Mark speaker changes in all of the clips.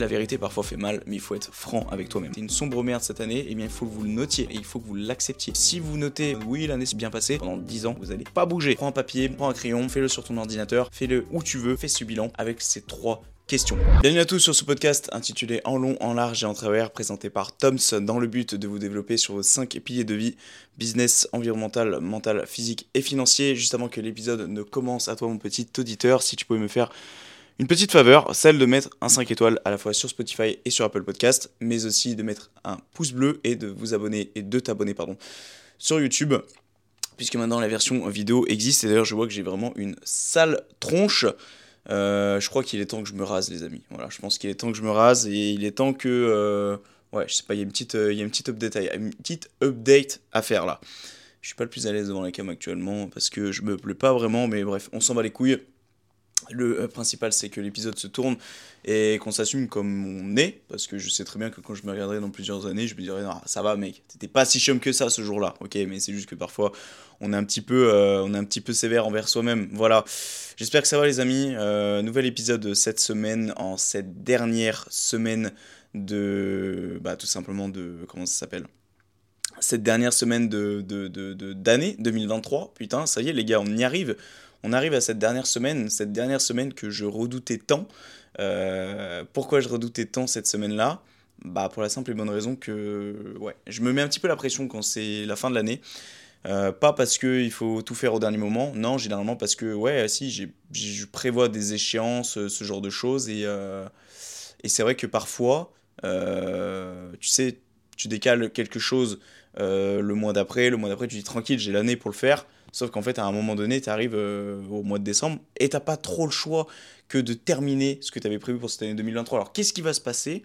Speaker 1: La vérité parfois fait mal, mais il faut être franc avec toi-même. C'est une sombre merde cette année, et eh bien il faut que vous le notiez et il faut que vous l'acceptiez. Si vous notez oui l'année s'est bien passée, pendant 10 ans, vous allez pas bouger. Prends un papier, prends un crayon, fais-le sur ton ordinateur, fais-le où tu veux, fais ce bilan avec ces trois questions. Bienvenue à tous sur ce podcast intitulé En long, en large et en travers, présenté par Toms dans le but de vous développer sur vos 5 piliers de vie, business, environnemental, mental, physique et financier. Juste avant que l'épisode ne commence, à toi mon petit auditeur, si tu pouvais me faire une petite faveur, celle de mettre un 5 étoiles à la fois sur Spotify et sur Apple Podcast, mais aussi de mettre un pouce bleu et de vous abonner et de t'abonner pardon sur YouTube, puisque maintenant la version vidéo existe et d'ailleurs je vois que j'ai vraiment une sale tronche. Euh, je crois qu'il est temps que je me rase les amis. Voilà, je pense qu'il est temps que je me rase et il est temps que euh, ouais, je sais pas, il y a une petite euh, update une petite update à faire là. Je suis pas le plus à l'aise devant la cam actuellement parce que je me plais pas vraiment mais bref, on s'en va les couilles. Le euh, principal, c'est que l'épisode se tourne et qu'on s'assume comme on est, parce que je sais très bien que quand je me regarderai dans plusieurs années, je me dirai, non, ça va mec, t'étais pas si chum que ça ce jour-là, ok, mais c'est juste que parfois on est un petit peu, euh, on est un petit peu sévère envers soi-même, voilà. J'espère que ça va les amis, euh, nouvel épisode cette semaine, en cette dernière semaine de, bah tout simplement de, comment ça s'appelle? Cette dernière semaine de, d'année de, de, 2023, putain, ça y est les gars, on y arrive on arrive à cette dernière semaine, cette dernière semaine que je redoutais tant. Euh, pourquoi je redoutais tant cette semaine-là? Bah pour la simple et bonne raison que ouais, je me mets un petit peu la pression quand c'est la fin de l'année. Euh, pas parce qu'il faut tout faire au dernier moment, non, généralement parce que, ouais, si, je prévois des échéances, ce genre de choses, et, euh, et c'est vrai que parfois, tu sais, tu décales quelque chose le mois d'après, le mois d'après, tu dis tranquille, j'ai l'année pour le faire, Sauf qu'en fait, à un moment donné, tu arrives euh, au mois de décembre et t'as pas trop le choix que de terminer ce que tu avais prévu pour cette année 2023. Alors, qu'est-ce qui va se passer?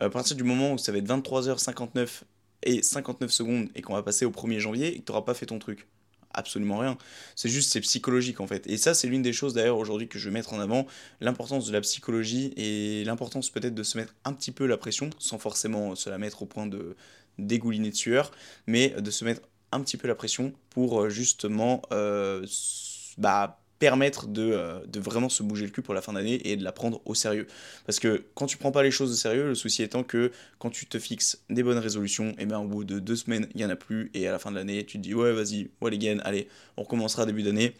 Speaker 1: Euh, à partir du moment où ça va être 23h59 et 59 secondes et qu'on va passer au 1er janvier et que tu n'auras pas fait ton truc Absolument rien. C'est juste, c'est psychologique en fait. Et ça, c'est l'une des choses d'ailleurs aujourd'hui que je vais mettre en avant, l'importance de la psychologie et l'importance peut-être de se mettre un petit peu la pression, sans forcément se la mettre au point de dégouliner de sueur, mais de se mettre un petit peu la pression pour euh, justement euh, bah, permettre de, euh, de, vraiment se bouger le cul pour la fin d'année et de la prendre au sérieux. Parce que quand tu prends pas les choses au sérieux, le souci étant que quand tu te fixes des bonnes résolutions, et eh ben au bout de deux semaines, il y en a plus, et à la fin de l'année, tu te dis ouais vas-y, well again, allez, on recommencera début d'année.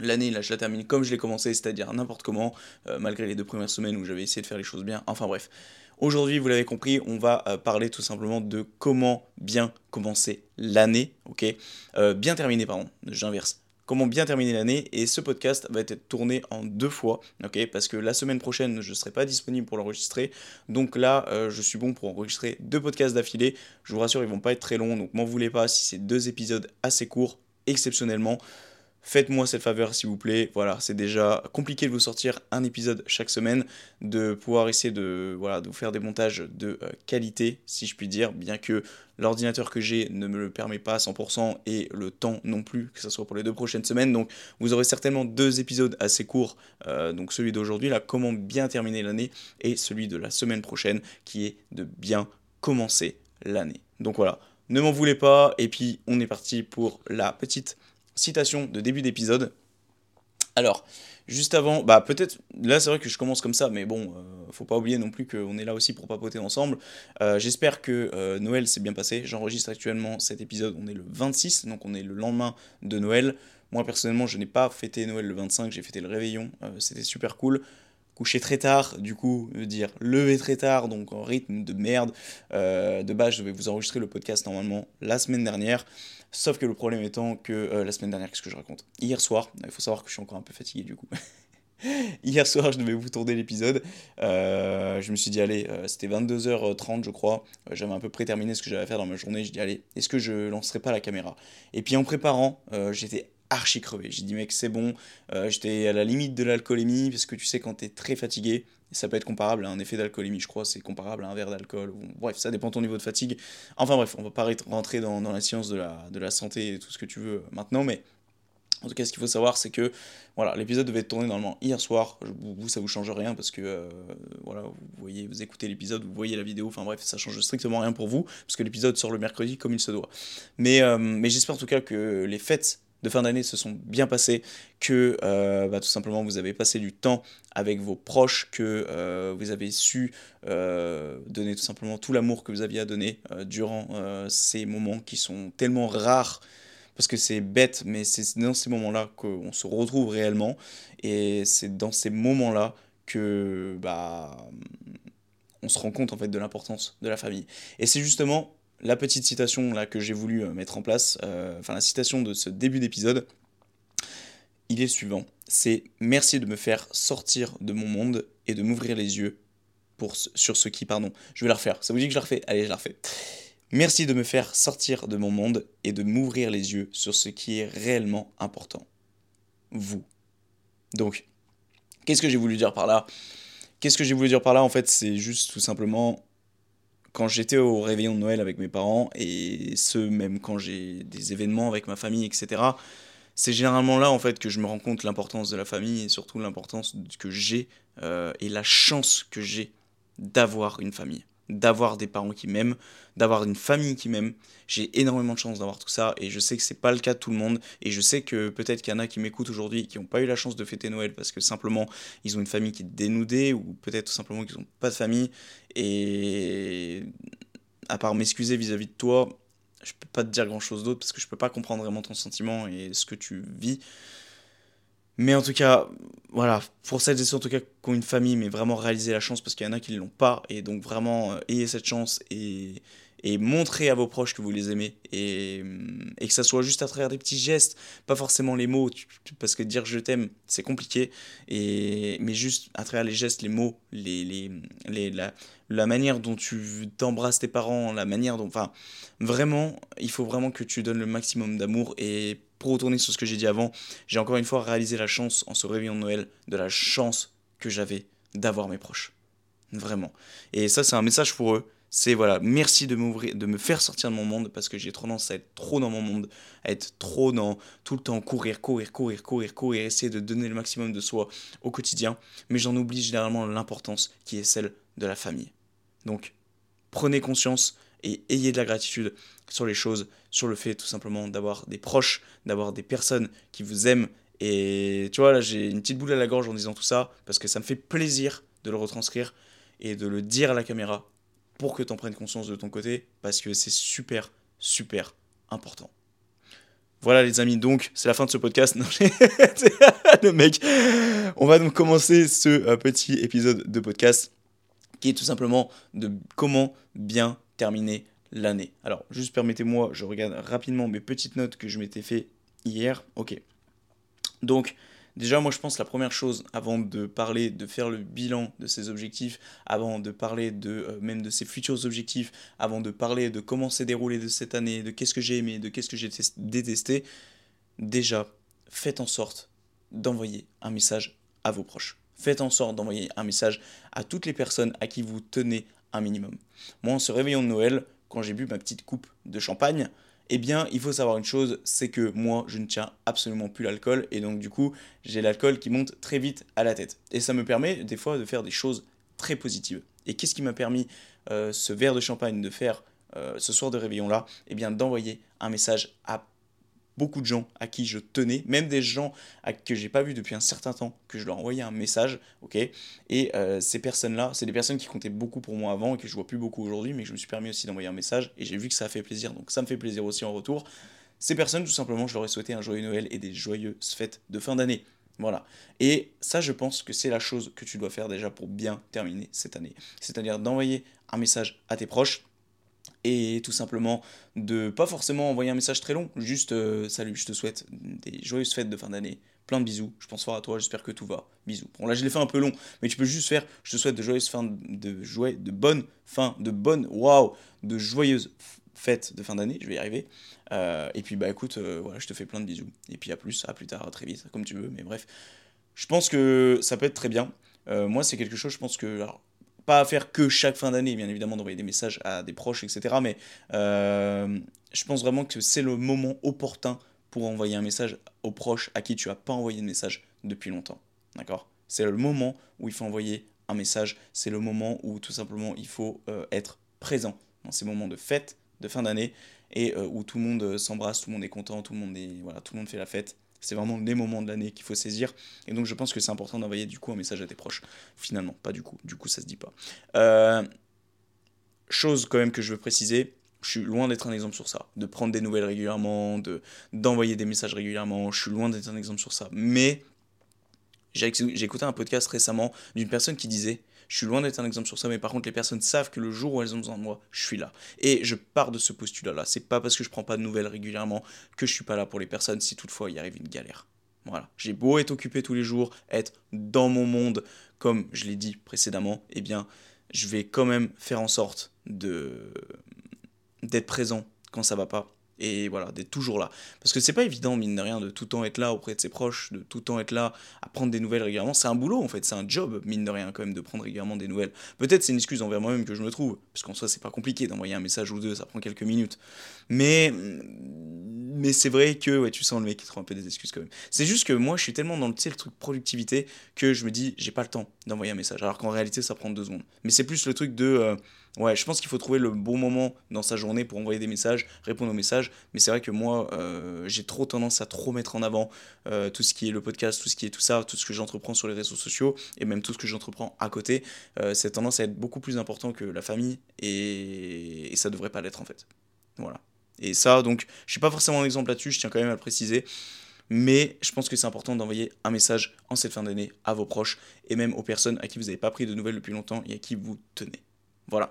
Speaker 1: L'année, là, je la termine comme je l'ai commencé, c'est-à-dire n'importe comment, malgré les deux premières semaines où j'avais essayé de faire les choses bien. Enfin bref. Aujourd'hui, vous l'avez compris, on va euh, parler tout simplement de comment bien commencer l'année, ok euh, Bien terminer, pardon, j'inverse. Comment bien terminer l'année et ce podcast va être tourné en deux fois, ok Parce que la semaine prochaine, je ne serai pas disponible pour l'enregistrer. Donc là, euh, je suis bon pour enregistrer deux podcasts d'affilée. Je vous rassure, ils vont pas être très longs, donc m'en voulez pas si c'est deux épisodes assez courts, exceptionnellement. Faites-moi cette faveur s'il vous plaît. Voilà, c'est déjà compliqué de vous sortir un épisode chaque semaine, de pouvoir essayer de, voilà, de vous faire des montages de euh, qualité, si je puis dire, bien que l'ordinateur que j'ai ne me le permet pas à 100% et le temps non plus, que ce soit pour les deux prochaines semaines. Donc vous aurez certainement deux épisodes assez courts, euh, donc celui d'aujourd'hui, là, comment bien terminer l'année, et celui de la semaine prochaine, qui est de bien commencer l'année. Donc voilà, ne m'en voulez pas, et puis on est parti pour la petite citation de début d'épisode. Alors, juste avant, bah peut-être, là c'est vrai que je commence comme ça, mais bon, euh, faut pas oublier non plus qu'on est là aussi pour papoter ensemble. Euh, j'espère que euh, Noël s'est bien passé. J'enregistre actuellement cet épisode, on est le 26, donc on est le lendemain de Noël. Moi personnellement, je n'ai pas fêté Noël le 25, j'ai fêté le réveillon, c'était super cool. Couché très tard, du coup, veut dire lever très tard, donc en rythme de merde. de base, je vais vous enregistrer le podcast normalement la semaine dernière. Sauf que le problème étant que euh, la semaine dernière, qu'est-ce que je raconte? Hier soir, il faut savoir que je suis encore un peu fatigué du coup. Hier soir, je devais vous tourner l'épisode. Euh, je me suis dit, allez, euh, c'était 22h30, je crois. J'avais un peu préterminé ce que j'allais faire dans ma journée. Je dis, allez, est-ce que je lancerai pas la caméra? Et puis en préparant, j'étais archi crevé. J'ai dit, mec, c'est bon. Euh, j'étais à la limite de l'alcoolémie, parce que tu sais, quand t'es très fatigué, ça peut être comparable à un effet d'alcoolémie, je crois, c'est comparable à un verre d'alcool. Bref, ça dépend de ton niveau de fatigue. Enfin bref, on va pas rentrer dans, la science de la, santé et tout ce que tu veux maintenant, mais en tout cas, ce qu'il faut savoir, c'est que voilà, l'épisode devait être tourné normalement hier soir. Vous, ça vous change rien parce que euh, voilà, vous écoutez l'épisode, vous voyez la vidéo. Enfin bref, ça change strictement rien pour vous parce que l'épisode sort le mercredi comme il se doit. Mais, euh, mais j'espère en tout cas que les fêtes de fin d'année se sont bien passées, que euh, bah, tout simplement vous avez passé du temps avec vos proches, que vous avez su donner tout simplement tout l'amour que vous aviez à donner durant ces moments qui sont tellement rares parce que c'est bête, mais c'est dans ces moments-là qu'on se retrouve réellement, et c'est dans ces moments-là que bah, on se rend compte en fait de l'importance de la famille. Et c'est justement la petite citation là que j'ai voulu euh, mettre en place, euh, enfin la citation de ce début d'épisode, il est suivant, c'est merci de me faire sortir de mon monde et de m'ouvrir les yeux pour, sur ce qui, pardon, je vais la refaire, ça vous dit que je la refais? Allez, je la refais. Merci de me faire sortir de mon monde et de m'ouvrir les yeux sur ce qui est réellement important. Vous. Donc, qu'est-ce que j'ai voulu dire par là? Qu'est-ce que j'ai voulu dire par là? En fait, c'est juste tout simplement quand j'étais au réveillon de Noël avec mes parents et ce même quand j'ai des événements avec ma famille, etc. C'est généralement là en fait que je me rends compte l'importance de la famille et surtout l'importance que j'ai euh, et la chance que j'ai d'avoir une famille d'avoir des parents qui m'aiment, d'avoir une famille qui m'aime. J'ai énormément de chance d'avoir tout ça et je sais que c'est pas le cas de tout le monde et je sais que peut-être qu'il y en a qui m'écoutent aujourd'hui qui n'ont pas eu la chance de fêter Noël parce que simplement ils ont une famille qui est dénudée ou peut-être tout simplement qu'ils n'ont pas de famille et à part m'excuser vis-à-vis de toi, je peux pas te dire grand chose d'autre parce que je peux pas comprendre vraiment ton sentiment et ce que tu vis. Mais en tout cas, voilà, pour celles et ceux en tout cas qui ont une famille, mais vraiment réaliser la chance parce qu'il y en a qui ne l'ont pas, et donc vraiment euh, ayez cette chance et, et montrez à vos proches que vous les aimez, et, et, que ça soit juste à travers des petits gestes, pas forcément les mots, parce que dire je t'aime, c'est compliqué, et, mais juste à travers les gestes, les mots, les, les, les, la, la manière dont tu t'embrasses tes parents, la manière dont... Enfin, vraiment, il faut vraiment que tu donnes le maximum d'amour, et pour retourner sur ce que j'ai dit avant, j'ai encore une fois réalisé la chance en ce réveillon de Noël, de la chance que j'avais d'avoir mes proches. Vraiment. Et ça, c'est un message pour eux. C'est voilà, merci de de me faire sortir de mon monde parce que j'ai tendance à être trop dans mon monde, à être trop dans tout le temps courir, courir, courir, courir, courir, essayer de donner le maximum de soi au quotidien. Mais j'en oublie généralement l'importance qui est celle de la famille. Donc, prenez conscience et ayez de la gratitude sur les choses, sur le fait tout simplement d'avoir des proches, d'avoir des personnes qui vous aiment. Et tu vois, là, j'ai une petite boule à la gorge en disant tout ça, parce que ça me fait plaisir de le retranscrire et de le dire à la caméra pour que tu en prennes conscience de ton côté, parce que c'est super, super important. Voilà les amis, donc c'est la fin de ce podcast. Non, le mec. On va donc commencer ce euh, petit épisode de podcast qui est tout simplement de comment bien terminer l'année. Alors, juste permettez-moi, je regarde rapidement mes petites notes que je m'étais fait hier. Ok. Donc, déjà, moi, je pense la première chose, avant de parler, de faire le bilan de ces objectifs, avant de parler de euh, même de ces futurs objectifs, avant de parler de comment s'est déroulé de cette année, de qu'est-ce que j'ai aimé, de qu'est-ce que j'ai détesté, déjà, faites en sorte d'envoyer un message à vos proches. Faites en sorte d'envoyer un message à toutes les personnes à qui vous tenez un minimum. Moi, en réveillon de Noël, quand j'ai bu ma petite coupe de champagne, eh bien, il faut savoir une chose, c'est que moi, je ne tiens absolument plus l'alcool, et donc du coup, j'ai l'alcool qui monte très vite à la tête. Et ça me permet des fois de faire des choses très positives. Et qu'est-ce qui m'a permis euh, ce verre de champagne de faire euh, ce soir de réveillon-là? Eh bien, d'envoyer un message à beaucoup de gens à qui je tenais, même des gens à, que j'ai pas vu depuis un certain temps, que je leur envoyais un message, Et euh, ces personnes-là, c'est des personnes qui comptaient beaucoup pour moi avant et que je vois plus beaucoup aujourd'hui, mais je me suis permis aussi d'envoyer un message et j'ai vu que ça a fait plaisir, donc ça me fait plaisir aussi en retour. Ces personnes, tout simplement, je leur ai souhaité un joyeux Noël et des joyeuses fêtes de fin d'année. Voilà. Et ça, je pense que c'est la chose que tu dois faire déjà pour bien terminer cette année. C'est-à-dire d'envoyer un message à tes proches, et tout simplement de pas forcément envoyer un message très long, juste euh, salut, je te souhaite des joyeuses fêtes de fin d'année, plein de bisous, je pense fort à toi, j'espère que tout va, bisous. Bon là je l'ai fait un peu long, mais tu peux juste faire je te souhaite de joyeuses fins de joyeux, de bonnes fins, de bonnes, waouh, de joyeuses fête de fin d'année, je vais y arriver. Euh, et puis bah écoute, euh, voilà, je te fais plein de bisous. Et puis à plus, à plus tard, très vite, comme tu veux. Mais bref, je pense que ça peut être très bien. Moi, c'est quelque chose, je pense que... pas à faire que chaque fin d'année, bien évidemment, d'envoyer des messages à des proches, etc. Mais je pense vraiment que c'est le moment opportun pour envoyer un message aux proches à qui tu n'as pas envoyé de message depuis longtemps. D'accord? C'est le moment où il faut envoyer un message. C'est le moment où tout simplement il faut être présent dans ces moments de fête, de fin d'année, et euh, où tout le monde euh, s'embrasse, tout le monde est content, tout le monde, est, voilà, tout le monde fait la fête. C'est vraiment les moments de l'année qu'il faut saisir. Et donc je pense que c'est important d'envoyer du coup un message à tes proches. Finalement, pas du coup. Du coup, ça se dit pas. Euh, chose quand même que je veux préciser, je suis loin d'être un exemple sur ça. De prendre des nouvelles régulièrement, de d'envoyer des messages régulièrement. Je suis loin d'être un exemple sur ça. Mais j'ai écouté un podcast récemment d'une personne qui disait je suis loin d'être un exemple sur ça, mais par contre, les personnes savent que le jour où elles ont besoin de moi, je suis là. Et je pars de ce postulat-là. C'est pas parce que je prends pas de nouvelles régulièrement que je suis pas là pour les personnes si toutefois il arrive une galère. Voilà. J'ai beau être occupé tous les jours, être dans mon monde, comme je l'ai dit précédemment, eh bien, je vais quand même faire en sorte de d'être présent quand ça va pas et voilà, d'être toujours là. Parce que c'est pas évident, mine de rien, de tout le temps être là auprès de ses proches, de tout le temps être là à prendre des nouvelles régulièrement. C'est un boulot en fait, c'est un job, mine de rien, quand même, de prendre régulièrement des nouvelles. Peut-être c'est une excuse envers moi-même que je me trouve, parce qu'en soi, c'est pas compliqué d'envoyer un message ou deux, ça prend quelques minutes. Mais, mais c'est vrai que, ouais, tu sens le mec qui trouve un peu des excuses quand même. C'est juste que moi, je suis tellement dans le, le truc productivité que je me dis, j'ai pas le temps d'envoyer un message, alors qu'en réalité, ça prend deux secondes. Mais c'est plus le truc de. Euh, Ouais, je pense qu'il faut trouver le bon moment dans sa journée pour envoyer des messages, répondre aux messages. Mais c'est vrai que moi, euh, j'ai trop tendance à trop mettre en avant euh, tout ce qui est le podcast, tout ce qui est tout ça, tout ce que j'entreprends sur les réseaux sociaux et même tout ce que j'entreprends à côté. Euh, c'est tendance à être beaucoup plus important que la famille et, et ça devrait pas l'être en fait. Voilà. Et ça, donc, je suis pas forcément un exemple là-dessus, je tiens quand même à le préciser. Mais je pense que c'est important d'envoyer un message en cette fin d'année à vos proches et même aux personnes à qui vous n'avez pas pris de nouvelles depuis longtemps et à qui vous tenez. Voilà.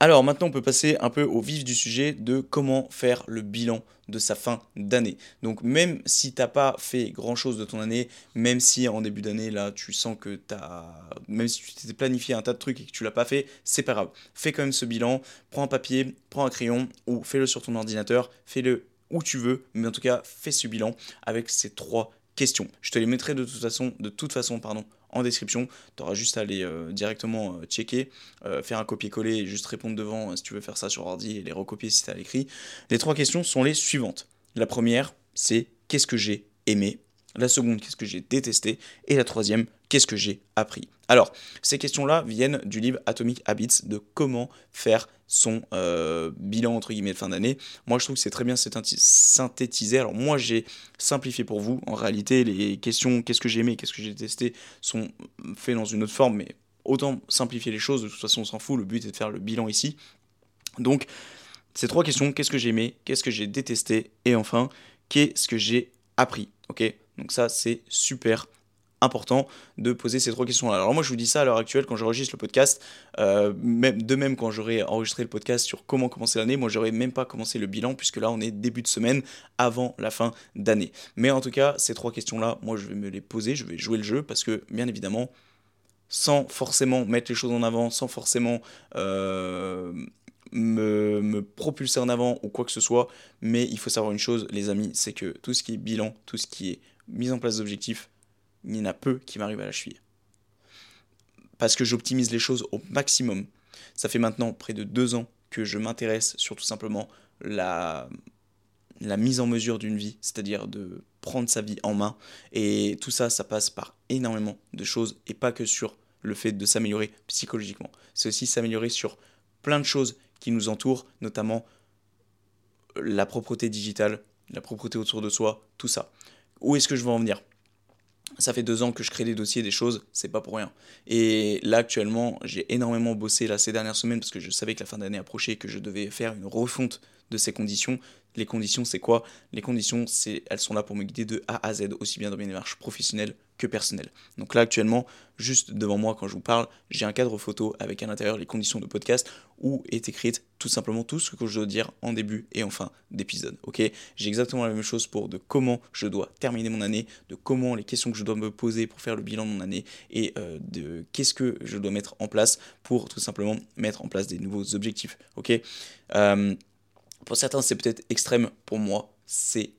Speaker 1: Alors maintenant, on peut passer un peu au vif du sujet de comment faire le bilan de sa fin d'année. Donc même si tu n'as pas fait grand-chose de ton année, même si en début d'année, là, tu sens que tu as... Même si tu t'es planifié un tas de trucs et que tu l'as pas fait, c'est pas grave. Fais quand même ce bilan, prends un papier, prends un crayon ou fais-le sur ton ordinateur, fais-le où tu veux, mais en tout cas, fais ce bilan avec ces trois questions. Je te les mettrai de toute façon, de toute façon pardon, en description. Tu auras juste à aller euh, directement euh, checker, euh, faire un copier-coller et juste répondre devant si tu veux faire ça sur ordi et les recopier si tu as l'écrit. Les trois questions sont les suivantes. La première, c'est qu'est-ce que j'ai aimé? La seconde, qu'est-ce que j'ai détesté? Et la troisième, qu'est-ce que j'ai appris? Alors, ces questions-là viennent du livre Atomic Habits de comment faire son euh, bilan entre guillemets de fin d'année. Moi, je trouve que c'est très bien synthétisé. Alors moi, j'ai simplifié pour vous. En réalité, les questions qu'est-ce que j'ai aimé, qu'est-ce que j'ai testé sont faites dans une autre forme, mais autant simplifier les choses. De toute façon, on s'en fout. Le but est de faire le bilan ici. Donc, ces trois questions qu'est-ce que j'ai aimé, qu'est-ce que j'ai détesté, et enfin, qu'est-ce que j'ai appris. Ok, donc ça, c'est super important de poser ces trois questions-là. Alors moi je vous dis ça à l'heure actuelle quand j'enregistre le podcast, euh, de même quand j'aurai enregistré le podcast sur comment commencer l'année, moi j'aurais même pas commencé le bilan puisque là on est début de semaine avant la fin d'année. Mais en tout cas ces trois questions-là, moi je vais me les poser, je vais jouer le jeu parce que bien évidemment sans forcément mettre les choses en avant, sans forcément euh, me, propulser en avant ou quoi que ce soit. Mais il faut savoir une chose, les amis, c'est que tout ce qui est bilan, tout ce qui est mise en place d'objectifs, il y en a peu qui m'arrivent à la cheville. Parce que j'optimise les choses au maximum. Ça fait maintenant près de deux ans que je m'intéresse sur tout simplement la, la mise en mesure d'une vie, c'est-à-dire de prendre sa vie en main. Et tout ça, ça passe par énormément de choses et pas que sur le fait de s'améliorer psychologiquement. C'est aussi s'améliorer sur plein de choses qui nous entourent, notamment la propreté digitale, la propreté autour de soi, tout ça. Où est-ce que je veux en venir ça fait deux ans que je crée des dossiers, des choses, c'est pas pour rien. Et là, actuellement, j'ai énormément bossé là, ces dernières semaines parce que je savais que la fin d'année approchait et que je devais faire une refonte de ces conditions. Les conditions, c'est quoi? Les conditions, c'est, elles sont là pour me guider de A à Z, aussi bien dans mes démarches professionnelles que personnelles. Donc là, actuellement, juste devant moi, quand je vous parle, j'ai un cadre photo avec à l'intérieur les conditions de podcast où est écrite tout simplement tout ce que je dois dire en début et en fin d'épisode. Ok? J'ai exactement la même chose pour de comment je dois terminer mon année, de comment les questions que je dois me poser pour faire le bilan de mon année et euh, de qu'est-ce que je dois mettre en place pour tout simplement mettre en place des nouveaux objectifs. Ok? Euh, pour certains, c'est peut-être extrême. Pour moi, c'est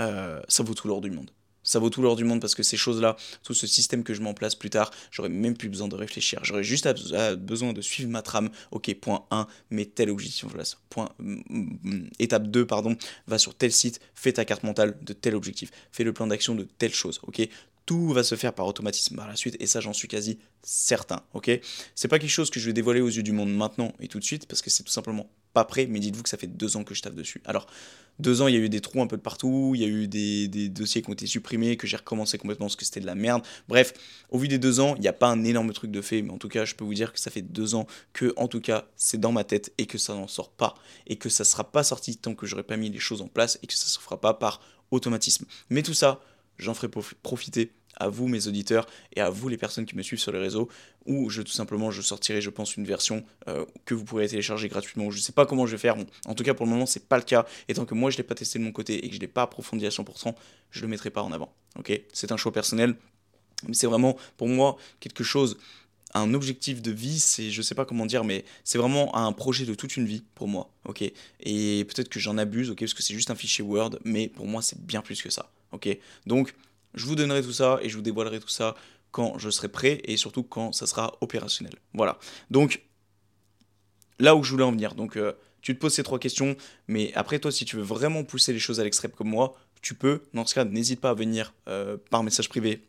Speaker 1: euh, ça vaut tout l'or du monde. Ça vaut tout l'or du monde parce que ces choses-là, tout ce système que je mets en place plus tard, j'aurais même plus besoin de réfléchir. J'aurais juste besoin de suivre ma trame. Ok, point 1, mets tel objectif en place. Point, mm, mm, étape 2, pardon, va sur tel site, fais ta carte mentale de tel objectif. Fais le plan d'action de telle chose. Ok, tout va se faire par automatisme par la suite et ça j'en suis quasi certain, ok? C'est pas quelque chose que je vais dévoiler aux yeux du monde maintenant et tout de suite parce que c'est tout simplement pas prêt, mais dites-vous que ça fait deux ans que je tape dessus. Alors, deux ans, il y a eu des trous un peu de partout, il y a eu des, dossiers qui ont été supprimés, que j'ai recommencé complètement parce que c'était de la merde. Bref, au vu des deux ans, il n'y a pas un énorme truc de fait, mais en tout cas, je peux vous dire que ça fait deux ans que, en tout cas, c'est dans ma tête et que ça n'en sort pas et que ça ne sera pas sorti tant que j'aurai pas mis les choses en place et que ça ne se fera pas par automatisme. Mais tout ça, j'en ferai profiter à vous mes auditeurs et à vous les personnes qui me suivent sur les réseaux où je tout simplement je sortirai je pense une version euh, que vous pourrez télécharger gratuitement. Je sais pas comment je vais faire. en tout cas pour le moment c'est pas le cas et tant que moi je l'ai pas testé de mon côté et que je l'ai pas approfondi à 100%, je le mettrai pas en avant. OK? C'est un choix personnel. Mais c'est vraiment pour moi quelque chose un objectif de vie, c'est, je sais pas comment dire, mais c'est vraiment un projet de toute une vie pour moi, ok? Et peut-être que j'en abuse, ok, parce que c'est juste un fichier Word, mais pour moi c'est bien plus que ça, ok? Donc je vous donnerai tout ça et je vous dévoilerai tout ça quand je serai prêt et surtout quand ça sera opérationnel. Voilà. Donc, là où je voulais en venir. Donc, euh, tu te poses ces trois questions, mais après, toi, si tu veux vraiment pousser les choses à l'extrême comme moi, tu peux. Dans ce cas, n'hésite pas à venir euh, par message privé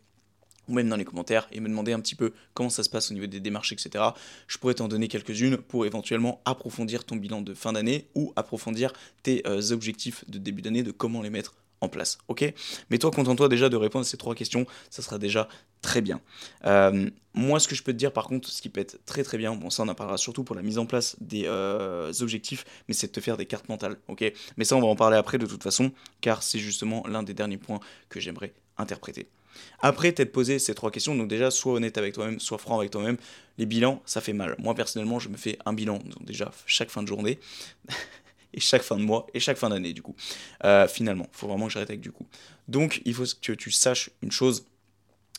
Speaker 1: ou même dans les commentaires et me demander un petit peu comment ça se passe au niveau des démarches, etc. Je pourrais t'en donner quelques-unes pour éventuellement approfondir ton bilan de fin d'année ou approfondir tes euh, objectifs de début d'année, de comment les mettre en place. Ok? Mais toi, contente-toi déjà de répondre à ces trois questions, ça sera déjà très bien. Euh, moi, ce que je peux te dire par contre, ce qui peut être très très bien, bon, ça on en parlera surtout pour la mise en place des euh, objectifs, mais c'est de te faire des cartes mentales. Ok? Mais ça, on va en parler après de toute façon, car c'est justement l'un des derniers points que j'aimerais interpréter. Après t'être posé ces trois questions, donc déjà, sois honnête avec toi-même, sois franc avec toi-même. Les bilans, ça fait mal. Moi, personnellement, je me fais un bilan, donc déjà, chaque fin de journée. Et chaque fin de mois et chaque fin d'année du coup. Euh, finalement, faut vraiment que j'arrête avec du coup. Donc il faut que tu saches une chose,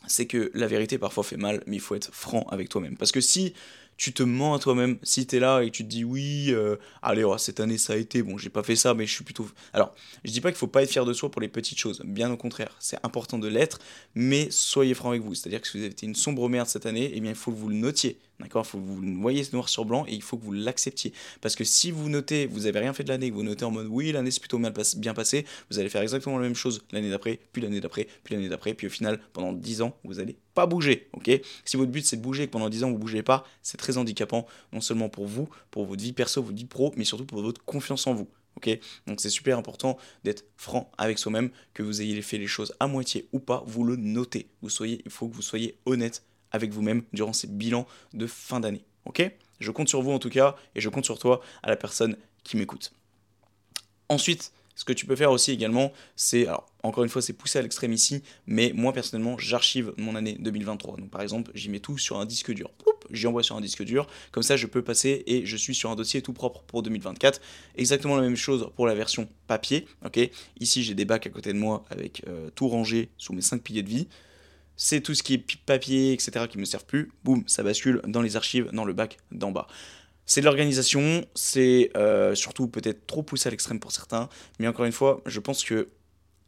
Speaker 1: c'est que la vérité parfois fait mal, mais il faut être franc avec toi-même. Parce que si tu te mens à toi-même. Si tu es là et tu te dis oui, euh, allez, oh, cette année ça a été, bon, j'ai pas fait ça, mais je suis plutôt. Alors, je dis pas qu'il faut pas être fier de soi pour les petites choses, bien au contraire, c'est important de l'être, mais soyez franc avec vous. C'est-à-dire que si vous avez été une sombre merde cette année, eh bien, il faut que vous le notiez. D'accord? Il faut que vous le voyez noir sur blanc et il faut que vous l'acceptiez. Parce que si vous notez, vous avez rien fait de l'année, que vous notez en mode oui, l'année s'est plutôt bien passée, vous allez faire exactement la même chose l'année d'après, puis l'année d'après, puis l'année d'après, puis au final, pendant 10 ans, vous allez pas bouger. Ok? Si votre but c'est de bouger et que pendant 10 ans vous bougez pas, c'est très handicapant, non seulement pour vous, pour votre vie perso, votre vie pro, mais surtout pour votre confiance en vous. ok? Donc c'est super important d'être franc avec soi-même, que vous ayez fait les choses à moitié ou pas, vous le notez. Vous soyez, il faut que vous soyez honnête avec vous-même durant ces bilans de fin d'année. Ok? Je compte sur vous en tout cas, et je compte sur toi à la personne qui m'écoute. Ensuite, ce que tu peux faire aussi également, c'est, alors encore une fois, c'est poussé à l'extrême ici, mais moi personnellement, j'archive mon année 2023. Donc par exemple, j'y mets tout sur un disque dur. J'y envoie sur un disque dur, comme ça je peux passer et je suis sur un dossier tout propre pour 2024. Exactement la même chose pour la version papier. Ici, j'ai des bacs à côté de moi avec euh, tout rangé sous mes 5 piliers de vie c'est tout ce qui est papier, etc., qui ne me servent plus. Boum, ça bascule dans les archives, dans le bac d'en bas. C'est de l'organisation, c'est euh, surtout peut-être trop poussé à l'extrême pour certains, mais encore une fois, je pense que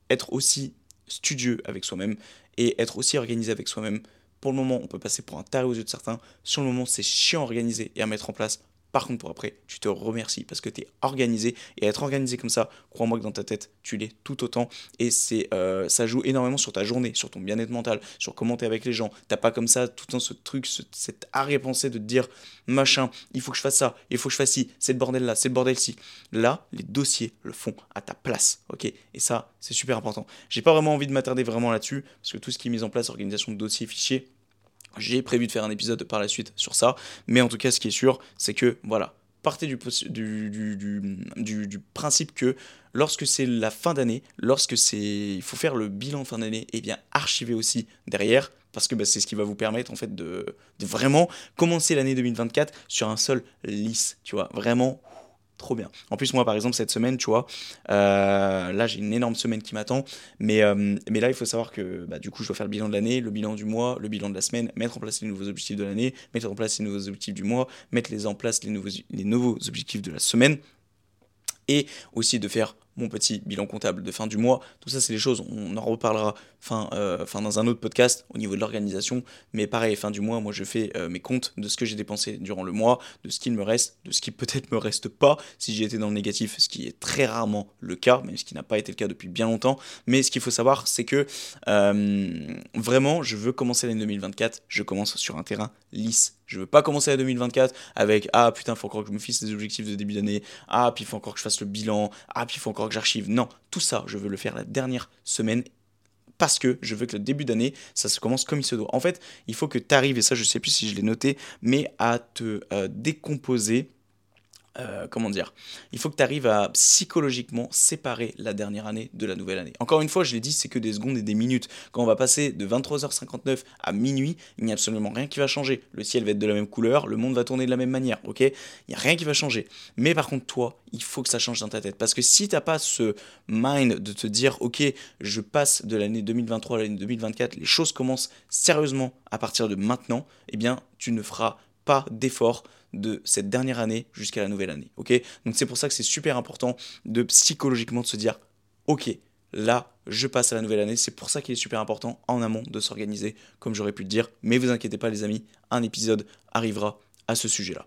Speaker 1: être aussi studieux avec soi-même et être aussi organisé avec soi-même, pour le moment, on peut passer pour un taré aux yeux de certains. Sur le moment, c'est chiant à organiser et à mettre en place. Par contre, pour après, tu te remercies parce que tu es organisé. Et être organisé comme ça, crois-moi que dans ta tête, tu l'es tout autant. Et euh, ça joue énormément sur ta journée, sur ton bien-être mental, sur comment tu es avec les gens. T'as pas comme ça tout le temps ce truc, cet arrière-pensée de dire machin, il faut que je fasse ça, il faut que je fasse ci, c'est le bordel là, c'est le bordel ci. Là, les dossiers le font à ta place. ok? Et ça, c'est super important. J'ai pas vraiment envie de m'attarder vraiment là-dessus parce que tout ce qui est mis en place, organisation de dossiers, fichiers, j'ai prévu de faire un épisode par la suite sur ça, mais en tout cas, ce qui est sûr, c'est que voilà, partez du, principe que lorsque c'est la fin d'année, lorsque c'est il faut faire le bilan fin d'année, et bien archiver aussi derrière, parce que bah, c'est ce qui va vous permettre en fait de, de vraiment commencer l'année 2024 sur un sol lisse, tu vois, vraiment trop bien. En plus, moi, par exemple, cette semaine, tu vois, euh, là, j'ai une énorme semaine qui m'attend. Mais, euh, mais là, il faut savoir que bah, du coup, je dois faire le bilan de l'année, le bilan du mois, le bilan de la semaine, mettre en place les nouveaux objectifs de l'année, mettre en place les nouveaux objectifs du mois, mettre les en place les nouveaux, les nouveaux objectifs de la semaine. Et aussi de faire mon petit bilan comptable de fin du mois. Tout ça, c'est des choses, on en reparlera euh, dans un autre podcast au niveau de l'organisation. Mais pareil, fin du mois, moi, je fais euh, mes comptes de ce que j'ai dépensé durant le mois, de ce qu'il me reste, de ce qui peut-être me reste pas si j'ai été dans le négatif, ce qui est très rarement le cas, même ce qui n'a pas été le cas depuis bien longtemps. Mais ce qu'il faut savoir, c'est que euh, vraiment, je veux commencer l'année 2024, je commence sur un terrain lisse. Je veux pas commencer l'année 2024 avec ah putain, faut encore que je me fixe des objectifs de début d'année, ah puis il faut encore que je fasse le bilan, ah puis il faut encore que j'archive. Non, tout ça, je veux le faire la dernière semaine parce que je veux que le début d'année, ça se commence comme il se doit. En fait, il faut que tu arrives, et ça je sais plus si je l'ai noté, mais à te euh, décomposer euh, comment dire, il faut que tu arrives à psychologiquement séparer la dernière année de la nouvelle année. Encore une fois, je l'ai dit, c'est que des secondes et des minutes. Quand on va passer de 23h59 à minuit, il n'y a absolument rien qui va changer. Le ciel va être de la même couleur, le monde va tourner de la même manière, ok? Il n'y a rien qui va changer. Mais par contre, toi, il faut que ça change dans ta tête. Parce que si tu n'as pas ce mind de te dire, ok, je passe de l'année 2023 à l'année 2024, les choses commencent sérieusement à partir de maintenant, eh bien, tu ne feras pas d'effort de cette dernière année jusqu'à la nouvelle année. Donc c'est pour ça que c'est super important de psychologiquement de se dire ok, là je passe à la nouvelle année. C'est pour ça qu'il est super important en amont de s'organiser, comme j'aurais pu le dire. Mais vous inquiétez pas les amis, un épisode arrivera à ce sujet-là.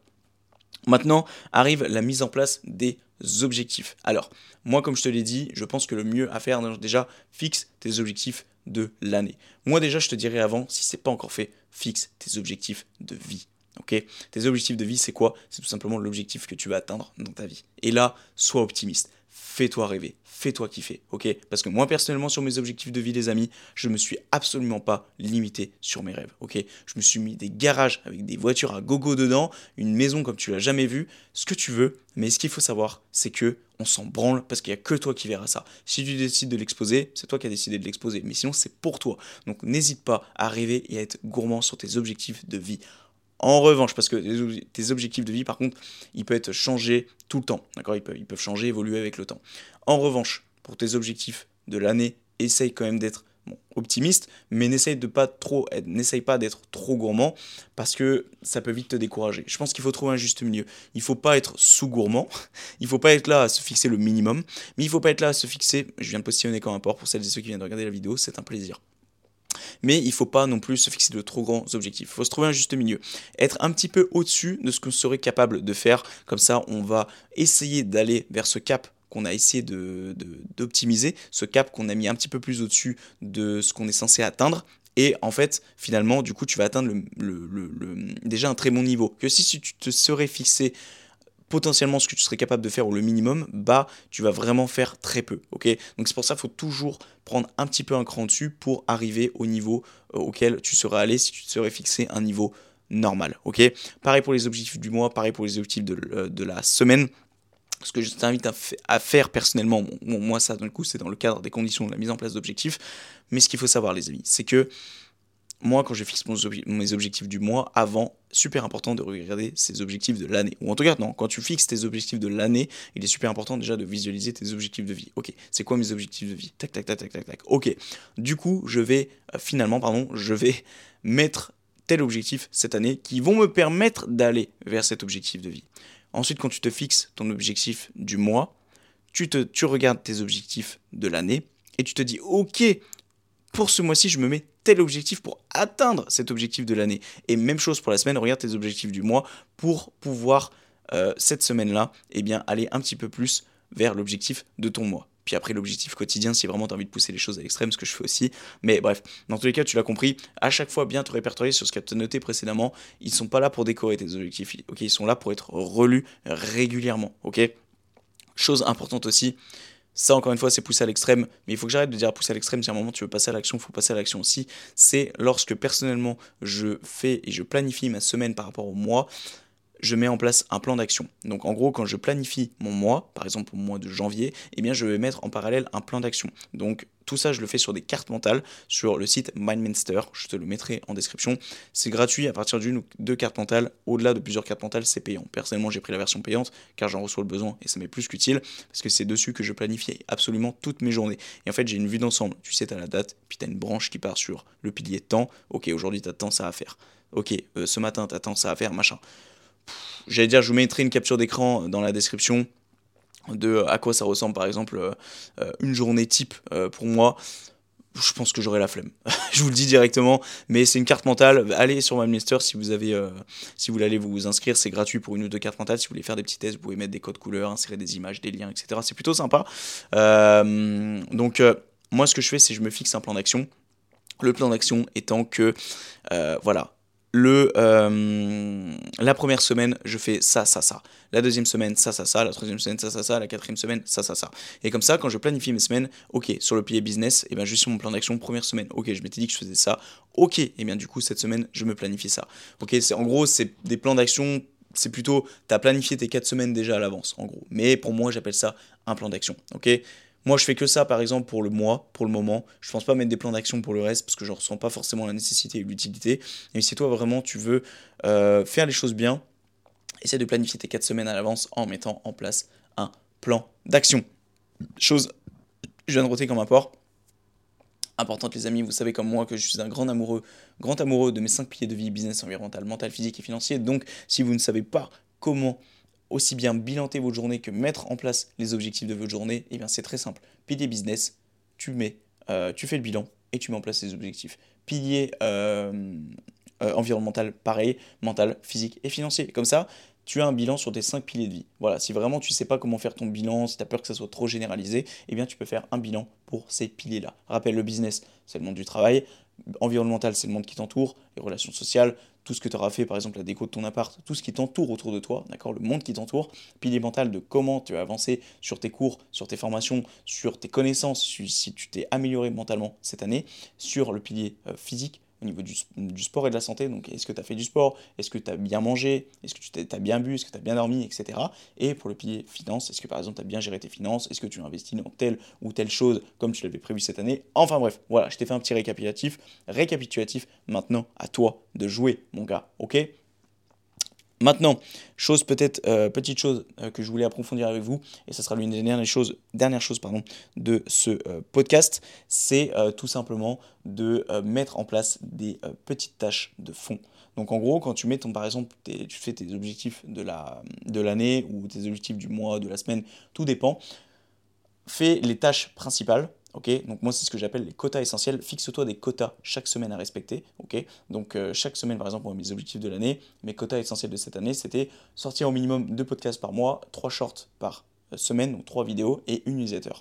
Speaker 1: Maintenant arrive la mise en place des objectifs. Alors, moi comme je te l'ai dit, je pense que le mieux à faire, déjà, fixe tes objectifs de l'année. Moi déjà, je te dirais avant, si c'est pas encore fait, fixe tes objectifs de vie. Ok Tes objectifs de vie, c'est quoi? C'est tout simplement l'objectif que tu vas atteindre dans ta vie. Et là, sois optimiste. Fais-toi rêver, fais-toi kiffer, ok Parce que moi personnellement sur mes objectifs de vie, les amis, je me suis absolument pas limité sur mes rêves, ok Je me suis mis des garages avec des voitures à gogo dedans, une maison comme tu l'as jamais vu, ce que tu veux. Mais ce qu'il faut savoir, c'est que on s'en branle parce qu'il n'y a que toi qui verras ça. Si tu décides de l'exposer, c'est toi qui as décidé de l'exposer. Mais sinon, c'est pour toi. Donc n'hésite pas à rêver et à être gourmand sur tes objectifs de vie. En revanche, parce que tes objectifs de vie, par contre, ils peuvent être changés tout le temps. D'accord ils peuvent, changer, évoluer avec le temps. En revanche, pour tes objectifs de l'année, essaye quand même d'être optimiste, mais n'essaye de pas trop, pas d'être trop gourmand parce que ça peut vite te décourager. Je pense qu'il faut trouver un juste milieu. Il faut pas être sous gourmand, il faut pas être là à se fixer le minimum, mais il faut pas être là à se fixer. Je viens de positionner comme un port pour celles et ceux qui viennent de regarder la vidéo, c'est un plaisir mais il faut pas non plus se fixer de trop grands objectifs. Il faut se trouver un juste milieu. Être un petit peu au-dessus de ce qu'on serait capable de faire. Comme ça, on va essayer d'aller vers ce cap qu'on a essayé d'optimiser, ce cap qu'on a mis un petit peu plus au-dessus de ce qu'on est censé atteindre. Et en fait, finalement, du coup, tu vas atteindre déjà un très bon niveau. Que si tu te serais fixé potentiellement ce que tu serais capable de faire ou le minimum, bah tu vas vraiment faire très peu. Ok? Donc c'est pour ça qu'il faut toujours prendre un petit peu un cran dessus pour arriver au niveau euh, auquel tu serais allé si tu te serais fixé un niveau normal. Ok? Pareil pour les objectifs du mois, pareil pour les objectifs de, euh, la semaine. Ce que je t'invite à, faire personnellement, moi ça, du coup, c'est dans le cadre des conditions de la mise en place d'objectifs. Mais ce qu'il faut savoir, les amis, c'est que moi, quand je fixe mes objectifs du mois, avant, super important de regarder ses objectifs de l'année. Ou en tout cas, non, quand tu fixes tes objectifs de l'année, il est super important déjà de visualiser tes objectifs de vie. Ok, c'est quoi mes objectifs de vie? Tac, tac, tac, tac, tac, tac. Ok, du coup, je vais, euh, finalement, pardon, je vais mettre tel objectif cette année qui vont me permettre d'aller vers cet objectif de vie. Ensuite, quand tu te fixes ton objectif du mois, tu, te, tu regardes tes objectifs de l'année et tu te dis, ok, pour ce mois-ci, je me mets tel objectif pour atteindre cet objectif de l'année. Et même chose pour la semaine, regarde tes objectifs du mois pour pouvoir, euh, cette semaine-là, eh bien, aller un petit peu plus vers l'objectif de ton mois. Puis après, l'objectif quotidien, si vraiment tu as envie de pousser les choses à l'extrême, ce que je fais aussi. Mais bref, dans tous les cas, tu l'as compris, à chaque fois bien te répertorier sur ce que tu as noté précédemment. Ils sont pas là pour décorer tes objectifs, Ils sont là pour être relus régulièrement, Chose importante aussi, ça, encore une fois, c'est pousser à l'extrême, mais il faut que j'arrête de dire pousser à l'extrême. Si à un moment tu veux passer à l'action, il faut passer à l'action aussi. C'est lorsque personnellement je fais et je planifie ma semaine par rapport au mois. Je mets en place un plan d'action. Donc en gros, quand je planifie mon mois, par exemple le mois de janvier, eh bien je vais mettre en parallèle un plan d'action. Donc tout ça, je le fais sur des cartes mentales sur le site Mindminster. Je te le mettrai en description. C'est gratuit à partir d'une ou deux cartes mentales. Au-delà de plusieurs cartes mentales, c'est payant. Personnellement, j'ai pris la version payante car j'en reçois le besoin et ça m'est plus qu'utile parce que c'est dessus que je planifie absolument toutes mes journées. Et en fait, j'ai une vue d'ensemble. Tu sais, tu as la date, puis tu as une branche qui part sur le pilier temps. Ok, aujourd'hui, tu as tant ça à faire. Ok, euh, ce matin, tu as tant ça à faire, machin. J'allais dire, je vous mettrai une capture d'écran dans la description de à quoi ça ressemble par exemple euh, une journée type euh, pour moi je pense que j'aurai la flemme. je vous le dis directement, mais c'est une carte mentale. Allez sur MyMinster si vous avez, euh, si vous voulez vous inscrire, c'est gratuit pour une ou deux cartes mentales. Si vous voulez faire des petits tests, vous pouvez mettre des codes couleurs, insérer des images, des liens, etc. C'est plutôt sympa. donc moi, ce que je fais, c'est je me fixe un plan d'action. Le plan d'action étant que, voilà, le, euh, la première semaine, je fais ça, ça, ça. La deuxième semaine, ça, ça, ça. La troisième semaine, ça, ça, ça. La quatrième semaine, ça, ça, ça. Et comme ça, quand je planifie mes semaines, ok, sur le pilier business, et eh bien je suis sur mon plan d'action, première semaine, ok, je m'étais dit que je faisais ça, ok, et bien du coup, cette semaine, je me planifie ça. Ok, c'est en gros, c'est des plans d'action, c'est plutôt, tu as planifié tes quatre semaines déjà à l'avance, en gros. Mais pour moi, j'appelle ça un plan d'action, ok? Moi, je fais que ça, par exemple, pour le mois, pour le moment. Je pense pas mettre des plans d'action pour le reste parce que je ne ressens pas forcément la nécessité et l'utilité. Et si toi, vraiment, tu veux euh, faire les choses bien, essaie de planifier tes 4 semaines à l'avance en mettant en place un plan d'action. Chose, je viens de roter comme apport. Importante, les amis, vous savez comme moi que je suis un grand amoureux, grand amoureux de mes 5 piliers de vie, business, environnemental, mental, physique et financier. Donc, si vous ne savez pas comment aussi bien bilanter votre journée que mettre en place les objectifs de votre journée, eh bien c'est très simple. Pilier business, tu mets, euh, tu fais le bilan et tu mets en place les objectifs. Pilier euh, euh, environnemental, pareil, mental, physique et financier. Comme ça, tu as un bilan sur tes 5 piliers de vie. Voilà, si vraiment tu ne sais pas comment faire ton bilan, si tu as peur que ça soit trop généralisé, eh bien tu peux faire un bilan pour ces piliers-là. Rappelle, le business, c'est le monde du travail, environnemental, c'est le monde qui t'entoure, les relations sociales, tout ce que tu auras fait, par exemple la déco de ton appart, tout ce qui t'entoure autour de toi, d'accord, le monde qui t'entoure, pilier mental de comment tu as avancé sur tes cours, sur tes formations, sur tes connaissances, si tu t'es amélioré mentalement cette année, sur le pilier euh, physique, au niveau du, sport et de la santé. Donc, est-ce que tu as fait du sport? Est-ce que tu as bien mangé? Est-ce que tu as bien bu? Est-ce que tu as bien dormi? Etc. Et pour le pilier finance, est-ce que par exemple tu as bien géré tes finances? Est-ce que tu as investi dans telle ou telle chose comme tu l'avais prévu cette année? Enfin bref, voilà, je t'ai fait un petit récapitulatif. Récapitulatif, maintenant à toi de jouer, mon gars. Ok? Maintenant, chose peut-être, euh, petite chose euh, que je voulais approfondir avec vous, et ce sera l'une des dernières choses, dernière chose pardon, de ce euh, podcast, c'est tout simplement de mettre en place des petites tâches de fond. Donc en gros, quand tu mets ton, par exemple, tu fais tes objectifs de l'année de ou tes objectifs du mois, de la semaine, tout dépend, fais les tâches principales donc moi c'est ce que j'appelle les quotas essentiels. Fixe-toi des quotas chaque semaine à respecter. Donc euh, chaque semaine par exemple pour mes objectifs de l'année, mes quotas essentiels de cette année c'était sortir au minimum deux podcasts par mois, trois shorts par euh, semaine, donc trois vidéos et une newsletter.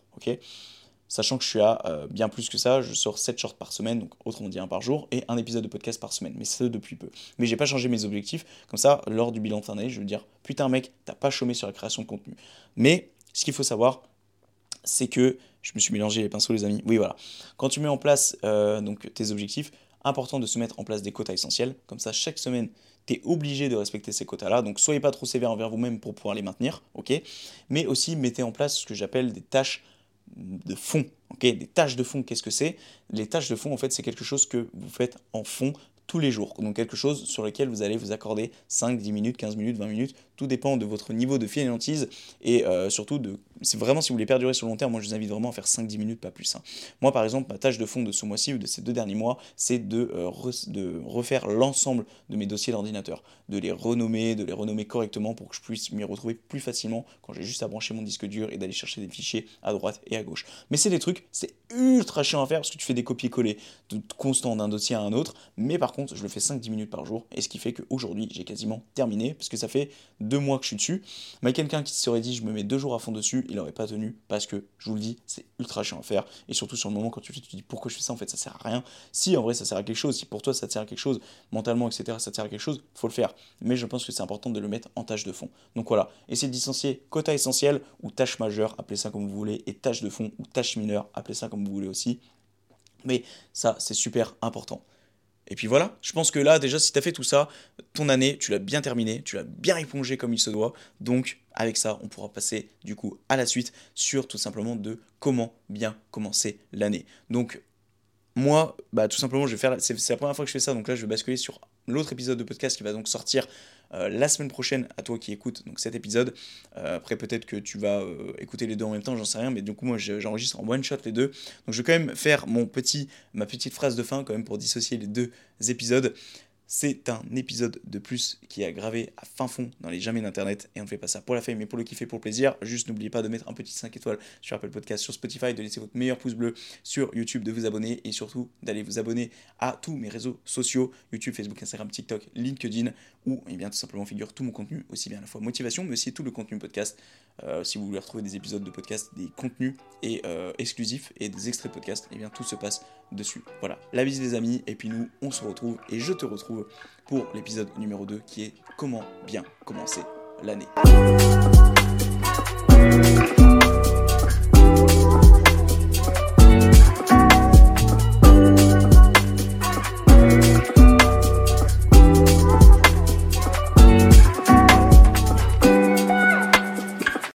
Speaker 1: Sachant que je suis à euh, bien plus que ça, je sors 7 shorts par semaine, donc autrement dit un par jour, et un épisode de podcast par semaine, mais c'est depuis peu. Mais j'ai pas changé mes objectifs, comme ça, lors du bilan de fin d'année, je veux dire, putain mec, t'as pas chômé sur la création de contenu. Mais ce qu'il faut savoir, c'est que je me suis mélangé les pinceaux, les amis. Oui, voilà. Quand tu mets en place euh, donc, tes objectifs, important de se mettre en place des quotas essentiels. Comme ça, chaque semaine, tu es obligé de respecter ces quotas-là. Donc, soyez pas trop sévère envers vous-même pour pouvoir les maintenir. ok? Mais aussi, mettez en place ce que j'appelle des tâches de fond. ok? Des tâches de fond, qu'est-ce que c'est? Les tâches de fond, en fait, c'est quelque chose que vous faites en fond tous les jours. Donc quelque chose sur lequel vous allez vous accorder 5, 10 minutes, 15 minutes, 20 minutes. Tout dépend de votre niveau de fainéantise et euh, surtout de... C'est vraiment si vous voulez perdurer sur le long terme, moi je vous invite vraiment à faire 5-10 minutes, pas plus. Hein. Moi par exemple, ma tâche de fond de ce mois-ci ou de ces deux derniers mois, c'est de, euh, de refaire l'ensemble de mes dossiers d'ordinateur, de les renommer, de les renommer correctement pour que je puisse m'y retrouver plus facilement quand j'ai juste à brancher mon disque dur et d'aller chercher des fichiers à droite et à gauche. Mais c'est des trucs, c'est ultra chiant à faire parce que tu fais des copier-coller constant d'un dossier à un autre, mais par contre je le fais 5-10 minutes par jour, et ce qui fait qu'aujourd'hui j'ai quasiment terminé, parce que ça fait deux mois que je suis dessus. Mais quelqu'un qui se serait dit je me mets deux jours à fond dessus, il n'aurait pas tenu, parce que je vous le dis, c'est ultra chiant à faire, et surtout sur le moment quand tu tu te dis pourquoi je fais ça, en fait ça sert à rien. Si en vrai ça sert à quelque chose, si pour toi ça sert à quelque chose, mentalement, etc., ça sert à quelque chose, faut le faire. Mais je pense que c'est important de le mettre en tâche de fond. Donc voilà, essayez de dissocier quota essentiel ou tâche majeure, appelez ça comme vous voulez, et tâche de fond ou tâche mineure, appelez ça comme vous voulez aussi. Mais ça, c'est super important. Et puis voilà, je pense que là, déjà, si tu as fait tout ça, ton année, tu l'as bien terminée, tu l'as bien épongée comme il se doit. Donc, avec ça, on pourra passer du coup à la suite sur tout simplement de comment bien commencer l'année. Donc, moi, bah, tout simplement, je vais faire. C'est la première fois que je fais ça, donc là, je vais basculer sur l'autre épisode de podcast qui va donc sortir euh, la semaine prochaine à toi qui écoutes donc cet épisode. Euh, après peut-être que tu vas euh, écouter les deux en même temps, j'en sais rien, mais du coup moi j'enregistre en one shot les deux. Donc je vais quand même faire mon petit, ma petite phrase de fin quand même pour dissocier les deux épisodes. C'est un épisode de plus qui est gravé à fin fond dans les jamais d'internet et on ne fait pas ça pour la fame mais pour le kiffer, pour plaisir. Juste n'oubliez pas de mettre un petit 5 étoiles sur Apple Podcast, sur Spotify, de laisser votre meilleur pouce bleu sur YouTube, de vous abonner et surtout d'aller vous abonner à tous mes réseaux sociaux YouTube, Facebook, Instagram, TikTok, LinkedIn où eh bien tout simplement figure tout mon contenu, aussi bien à la fois motivation mais aussi tout le contenu podcast. Euh, si vous voulez retrouver des épisodes de podcast, des contenus et, euh, exclusifs et des extraits de podcast, eh bien tout se passe dessus. Voilà, la visite des amis, et puis nous, on se retrouve, et je te retrouve pour l'épisode numéro 2 qui est comment bien commencer l'année.